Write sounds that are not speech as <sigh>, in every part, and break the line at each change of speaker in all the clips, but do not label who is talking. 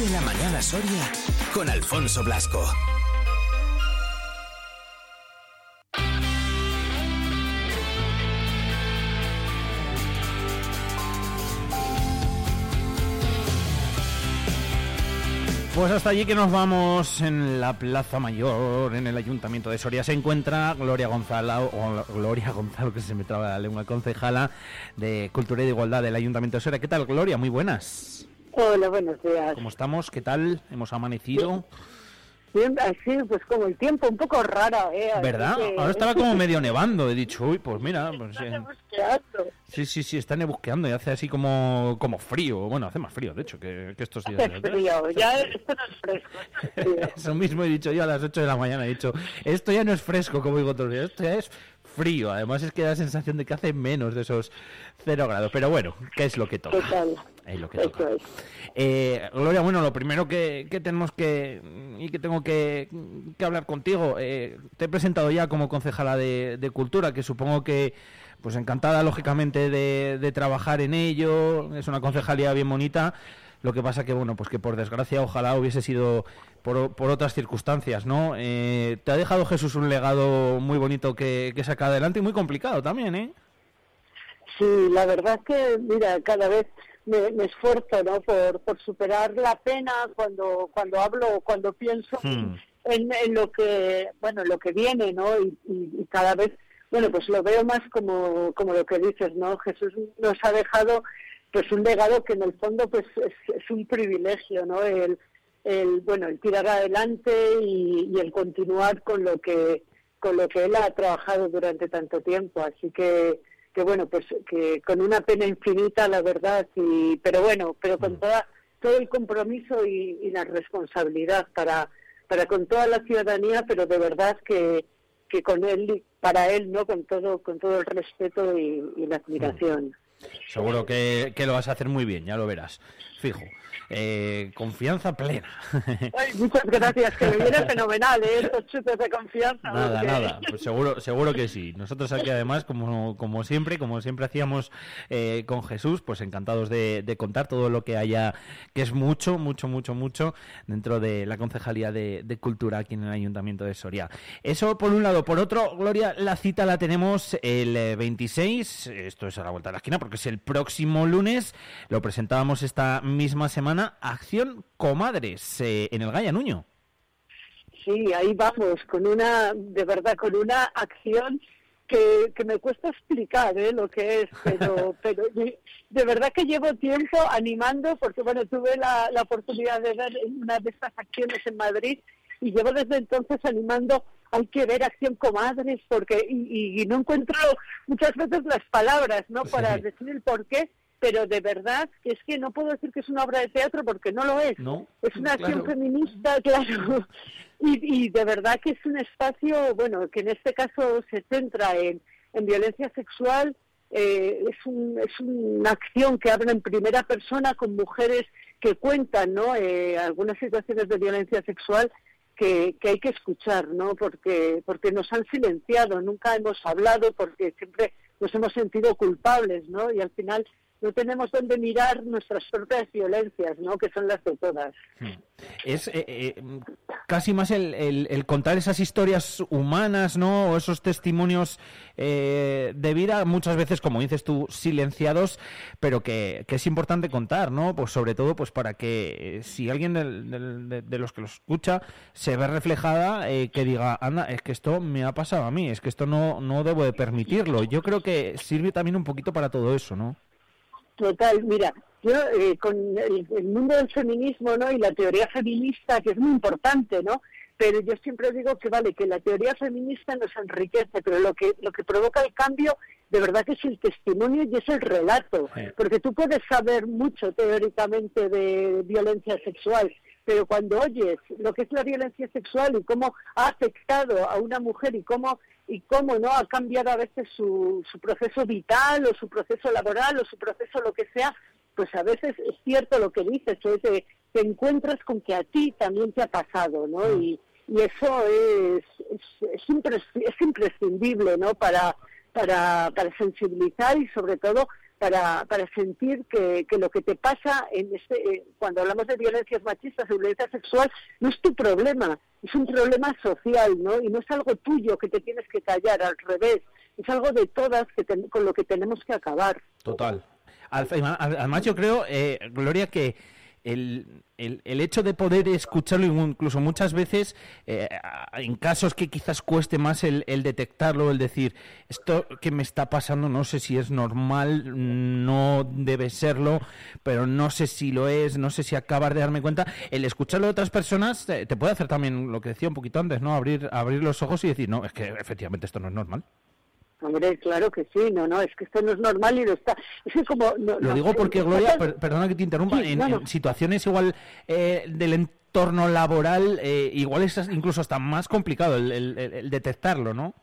Vive la mañana Soria con Alfonso Blasco.
Pues hasta allí que nos vamos en la Plaza Mayor, en el Ayuntamiento de Soria, se encuentra Gloria Gonzalo, o Gloria Gonzalo, que se me traba la lengua, concejala de Cultura y de Igualdad del Ayuntamiento de Soria. ¿Qué tal, Gloria? Muy buenas.
Hola, buenos días.
¿Cómo estamos? ¿Qué tal? ¿Hemos amanecido?
Bien, así, pues como el tiempo un poco raro, ¿eh?
¿Verdad? Ahora estaba como medio nevando. He dicho, uy, pues mira. <laughs> Pues, eh, sí, sí, sí, está nebusqueando y hace así como, como frío. Bueno, hace más frío, de hecho, que, estos días.
Hace frío, ya <laughs> esto no es fresco. <laughs>
Eso mismo he dicho yo a las 8 de la mañana. He dicho, esto ya no es fresco, como digo todos los días, esto ya es frío. Además es que da la sensación de que hace menos de esos 0 grados. Pero bueno, ¿qué es lo que toca? Es lo que toca. Eh, Gloria, bueno, lo primero que, tenemos que y que tengo que, hablar contigo, eh, te he presentado ya como concejala de, Cultura, que supongo que pues encantada lógicamente de, trabajar en ello, es una concejalía bien bonita. Lo que pasa que, bueno, pues que por desgracia ojalá hubiese sido por, por otras circunstancias, ¿no? Eh, te ha dejado Jesús un legado muy bonito que, que sacar adelante y muy complicado también, ¿eh?
Sí, la verdad es que, mira, cada vez me, esfuerzo no por, por superar la pena cuando cuando hablo cuando pienso hmm. en, en, lo que bueno lo que viene no y, cada vez bueno pues lo veo más como como lo que dices no Jesús nos ha dejado pues un legado que en el fondo pues es, un privilegio no el, el bueno el tirar adelante y, y el continuar con lo que con lo que él ha trabajado durante tanto tiempo. Así que que bueno, pues que con una pena infinita, la verdad, y, pero bueno, pero con mm. toda, todo el compromiso y, la responsabilidad para, para con toda la ciudadanía, pero de verdad que, que con él, para él, ¿no? Con todo, con todo el respeto y, la admiración. Mm.
Seguro que, que, lo vas a hacer muy bien, ya lo verás, fijo. Eh, confianza plena. <laughs>
muchas gracias, que me viene fenomenal, ¿eh? estos chutes de confianza.
Nada, nada, <laughs> pues seguro, seguro que sí. Nosotros aquí además, como, como siempre, como siempre hacíamos eh, con Jesús, pues encantados de, contar todo lo que haya, que es mucho, mucho, mucho, mucho, dentro de la Concejalía de, Cultura aquí en el Ayuntamiento de Soria. Eso por un lado. Por otro, Gloria, la cita la tenemos el 26, esto es a la vuelta de la esquina, porque es el próximo lunes, lo presentábamos esta misma semana Acción Comadres eh, en el Gaya Nuño.
Sí, ahí vamos, con una, de verdad, con una acción que, me cuesta explicar ¿eh? lo que es, pero, <laughs> pero de verdad que llevo tiempo animando, porque bueno, tuve la, oportunidad de ver una de estas acciones en Madrid y llevo desde entonces animando, hay que ver Acción Comadres, porque, y, no encuentro muchas veces las palabras, ¿no? Para decir el por qué, pero de verdad que es que no puedo decir que es una obra de teatro porque no lo es. es una acción feminista, <laughs> claro. Y, de verdad que es un espacio, bueno, que en este caso se centra en, violencia sexual. Eh, es, un, es una acción que habla en primera persona con mujeres que cuentan ¿no? Eh, algunas situaciones de violencia sexual que, que, hay que escuchar, ¿no? Porque, porque nos han silenciado, nunca hemos hablado, porque siempre nos hemos sentido culpables, ¿no? Y al final no tenemos donde mirar nuestras propias violencias, ¿no? Que son las de todas. Hmm.
Es eh, eh, casi más el, el, contar esas historias humanas, ¿no? O esos testimonios eh, de vida, muchas veces, como dices tú, silenciados, pero que, que, es importante contar, ¿no? Pues sobre todo, pues para que si alguien de, de, los que lo escucha se ve reflejada, que diga, anda, es que esto me ha pasado a mí, es que esto no, no debo de permitirlo. Yo creo que sirve también un poquito para todo eso, ¿no?
Total, mira, yo eh, con el, mundo del feminismo ¿no? y la teoría feminista, que es muy importante, ¿no? Pero yo siempre digo que vale, que la teoría feminista nos enriquece, pero lo que, lo que provoca el cambio de verdad que es el testimonio y es el relato, porque tú puedes saber mucho teóricamente de violencia sexual, pero cuando oyes lo que es la violencia sexual y cómo ha afectado a una mujer y cómo y cómo no ha cambiado a veces su, su proceso vital o su proceso laboral o su proceso lo que sea, pues a veces es cierto lo que dices, que te, te encuentras con que a ti también te ha pasado, ¿no? Mm. Y, y eso es, es, es, imprescindible, ¿no? Para, para, para sensibilizar y sobre todo para, para sentir que, que lo que te pasa en este, eh, cuando hablamos de violencias machistas o violencia sexual no es tu problema, es un problema social, ¿no? Y no es algo tuyo que te tienes que callar, al revés, es algo de todas que con lo que tenemos que acabar.
Total. Además, yo creo, eh, Gloria, que el, el, el, hecho de poder escucharlo, incluso muchas veces, eh, en casos que quizás cueste más el, el, detectarlo, el decir, esto que me está pasando, no sé si es normal, no debe serlo, pero no sé si lo es, no sé si acabar de darme cuenta, el escucharlo de otras personas te, te puede hacer también lo que decía un poquito antes, ¿no? Abrir, abrir los ojos y decir, no, es que efectivamente esto no es normal.
Hombre, claro que sí, no, no, es que esto no es normal y lo está. Es que como.
lo digo porque, Gloria, perdona que te interrumpa, en, situaciones igual eh, del entorno laboral, eh, igual es incluso hasta más complicado el, detectarlo, ¿no?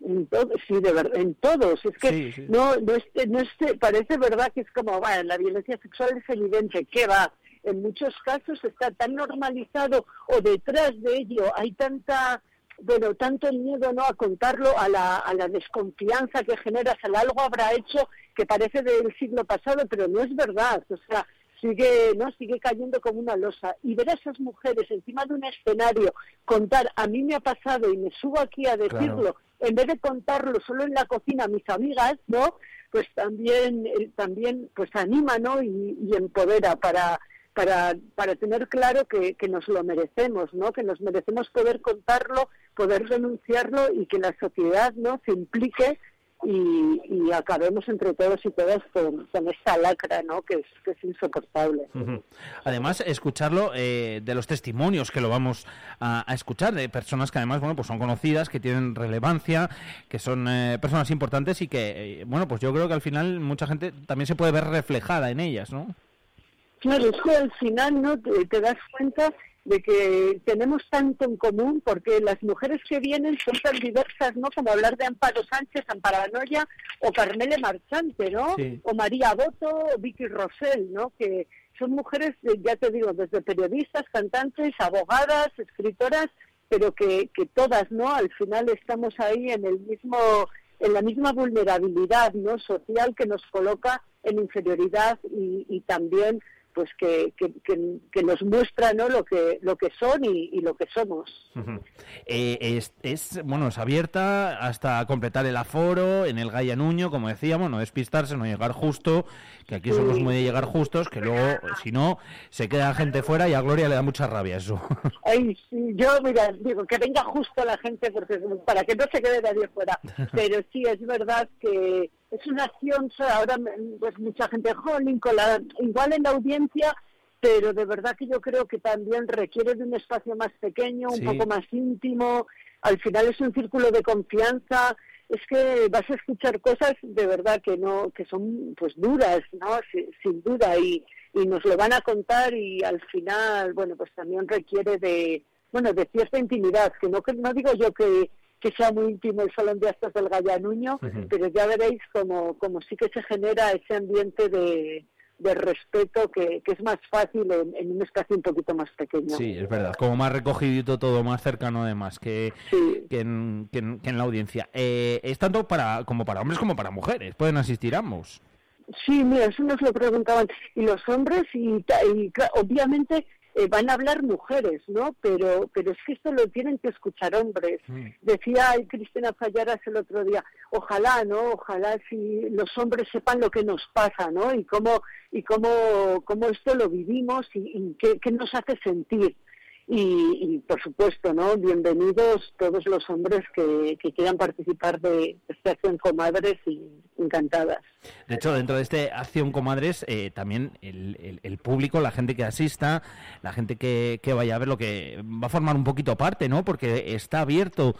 En todo, sí, de verdad, en todos. Es que no, no, es, no es, parece verdad que es como, bueno, la violencia sexual es evidente, ¿qué va? En muchos casos está tan normalizado o detrás de ello hay tanta bueno, tanto el miedo no a contarlo, a la, a la desconfianza que generas, al algo habrá hecho que parece del siglo pasado, pero no es verdad, o sea, sigue, ¿no? sigue cayendo como una losa. Y ver a esas mujeres encima de un escenario contar, a mí me ha pasado y me subo aquí a decirlo, en vez de contarlo solo en la cocina a mis amigas, ¿no? Pues también, también pues anima, ¿no? Y, y empodera para para, para tener claro que, que, nos lo merecemos, ¿no? Que nos merecemos poder contarlo, poder denunciarlo y que la sociedad no se implique y, y acabemos entre todos y todas con, esta lacra, ¿no? Que es, que es insoportable.
Además, escucharlo eh, de los testimonios que lo vamos a, escuchar de personas que además, bueno, pues son conocidas, que tienen relevancia, que son eh, personas importantes y que, eh, bueno, pues yo creo que al final mucha gente también se puede ver reflejada en ellas, ¿no?
Claro, es que al final no te, das cuenta de que tenemos tanto en común porque las mujeres que vienen son tan diversas, ¿no? Como hablar de Amparo Sánchez, Amparo Anoya o Carmele Marchante, ¿no? O María Boto o Vicky Rosell, ¿no? Que son mujeres, ya te digo, desde periodistas, cantantes, abogadas, escritoras, pero que, que todas, ¿no? Al final estamos ahí en el mismo en la misma vulnerabilidad no social que nos coloca en inferioridad y, y también pues que, que, nos muestra ¿no? lo que lo que son y, lo que somos.
Eh, es, es, bueno, es abierta hasta completar el aforo en el Gaya Nuño, como decíamos, no despistarse, no llegar justo, que aquí somos muy de llegar justos, que luego, si no, se queda gente fuera y a Gloria le da mucha rabia eso. <laughs>
Ay, yo, mira, digo, que venga justo la gente, porque para que no se quede nadie fuera. <laughs> Pero sí, es verdad que es una acción, ahora pues mucha gente, jolín, igual en la audiencia, pero de verdad que yo creo que también requiere de un espacio más pequeño, un poco más íntimo, al final es un círculo de confianza, es que vas a escuchar cosas de verdad que no, que son pues duras, ¿no? Sin, duda, y, y nos lo van a contar y al final, bueno, pues también requiere de, bueno, de cierta intimidad, que no, no digo yo que que sea muy íntimo el Salón de Actos del Gallanuño, pero ya veréis como, como sí que se genera ese ambiente de, de respeto que, que, es más fácil en, un espacio un poquito más pequeño.
Sí, es verdad, como más recogidito todo, más cercano además que, que, en, que, en, la audiencia. Eh, es tanto para como para hombres como para mujeres, pueden asistir ambos.
Sí, mira, eso nos lo preguntaban. Y los hombres, y, y obviamente eh, van a hablar mujeres, ¿no? Pero, pero es que esto lo tienen que escuchar hombres. Mm. Decía Cristina Fallaras el otro día, ojalá, ¿no? Ojalá si los hombres sepan lo que nos pasa, ¿no? Y cómo, y cómo, cómo esto lo vivimos y, qué, qué nos hace sentir. Y, por supuesto, ¿no? Bienvenidos todos los hombres que, quieran participar de esta acción comadres y encantadas.
De hecho, dentro de este acción comadres, eh, también el, público, la gente que asista, la gente que, vaya a ver lo que va a formar un poquito parte, ¿no? Porque está abierto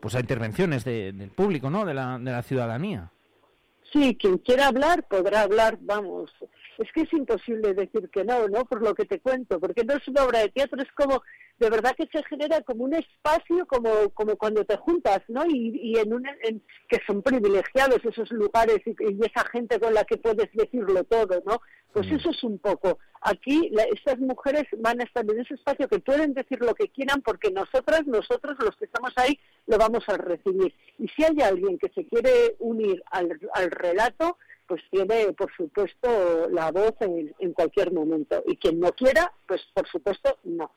pues a intervenciones del público, ¿no? De la, de la ciudadanía.
Sí, quien quiera hablar podrá hablar, vamos, es que es imposible decir que no, ¿no? Por lo que te cuento, porque no es una obra de teatro, es como, de verdad que se genera como un espacio, como, como cuando te juntas, ¿no? Y, y en un, en, que son privilegiados esos lugares y, esa gente con la que puedes decirlo todo, ¿no? Pues mm. eso es un poco. Aquí estas mujeres van a estar en ese espacio que pueden decir lo que quieran porque nosotras, nosotros los que estamos ahí, lo vamos a recibir. Y si hay alguien que se quiere unir al, al relato, pues tiene, por supuesto, la voz en, en cualquier momento. Y quien no quiera, pues por supuesto, no.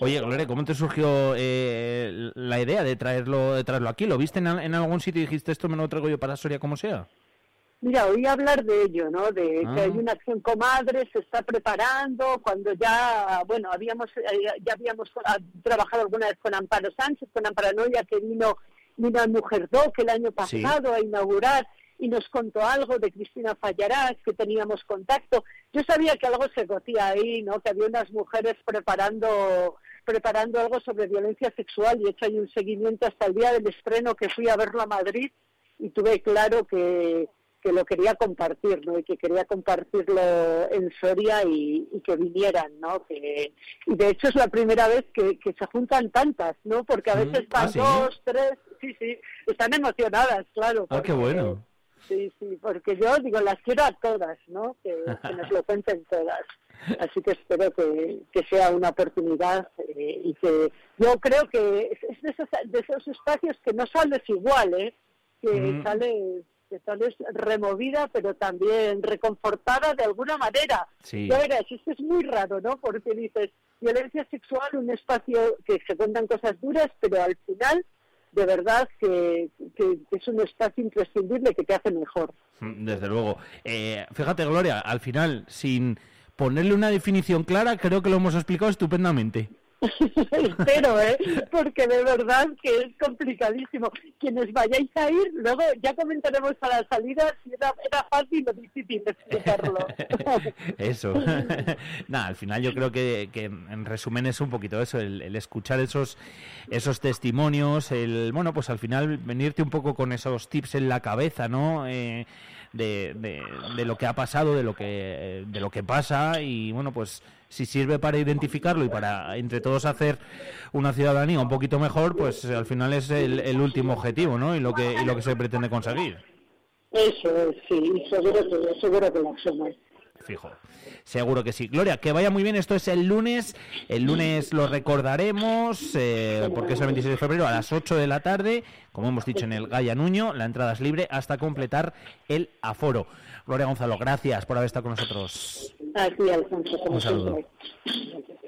Oye, Gloria, ¿cómo te surgió eh, la idea de traerlo, de traerlo aquí? ¿Lo viste en, algún sitio y dijiste esto me lo traigo yo para Soria como sea?
Mira, oí hablar de ello, ¿no? De que hay ah. una acción comadre, se está preparando, cuando ya, bueno, habíamos eh, ya habíamos trabajado alguna vez con Amparo Sánchez, con Amparo Noya, que vino, vino a Mujer Doc el año pasado a inaugurar y nos contó algo de Cristina Fallarás, que teníamos contacto. Yo sabía que algo se cocía ahí, ¿no? Que había unas mujeres preparando preparando algo sobre violencia sexual y he hecho ahí un seguimiento hasta el día del estreno que fui a verlo a Madrid y tuve claro que, que lo quería compartir, ¿no? Y que quería compartirlo en Soria y, que vinieran, ¿no? Que, y de hecho es la primera vez que, se juntan tantas, ¿no? Porque a veces van ¿Ah, dos, tres, sí, sí, están emocionadas, claro.
Ah, qué bueno.
Sí, sí, porque yo digo, las quiero a todas, ¿no? Que, nos lo cuenten todas. Así que espero que, sea una oportunidad eh, y que yo creo que es de esos, de esos espacios que no sales igual, ¿eh? Que mm. sales que sales removida, pero también reconfortada de alguna manera.
Sí.
Ya verás, esto es muy raro, ¿no? Porque dices, violencia sexual, un espacio que se cuentan cosas duras, pero al final de verdad que, es un espacio imprescindible que te hace mejor.
Mm, desde luego. Eh, fíjate, Gloria, al final, sin ponerle una definición clara, creo que lo hemos explicado estupendamente. <laughs>
Espero, ¿eh? Porque de verdad que es complicadísimo. Quienes vayáis a ir, luego ya comentaremos a la salida si era, fácil o difícil explicarlo. <laughs>
eso. <laughs> Nada, al final yo creo que, que, en resumen es un poquito eso, el, escuchar esos, esos testimonios, el, bueno, pues al final venirte un poco con esos tips en la cabeza, ¿no? Eh, de, de, de, lo que ha pasado, de lo que, de lo que pasa y bueno, pues si sirve para identificarlo y para entre todos hacer una ciudadanía un poquito mejor, pues al final es el, último objetivo, ¿no? Y lo que y lo que se pretende conseguir.
Eso, sí, seguro que, seguro que lo
Fijo. Seguro que sí. Gloria, que vaya muy bien. Esto es el lunes. El lunes lo recordaremos eh, porque es el 26 de febrero a las 8 de la tarde. Como hemos dicho en el Gaya Nuño, la entrada es libre hasta completar el aforo. Gloria Gonzalo, gracias por haber estado con nosotros.
Alfonso.
Un saludo.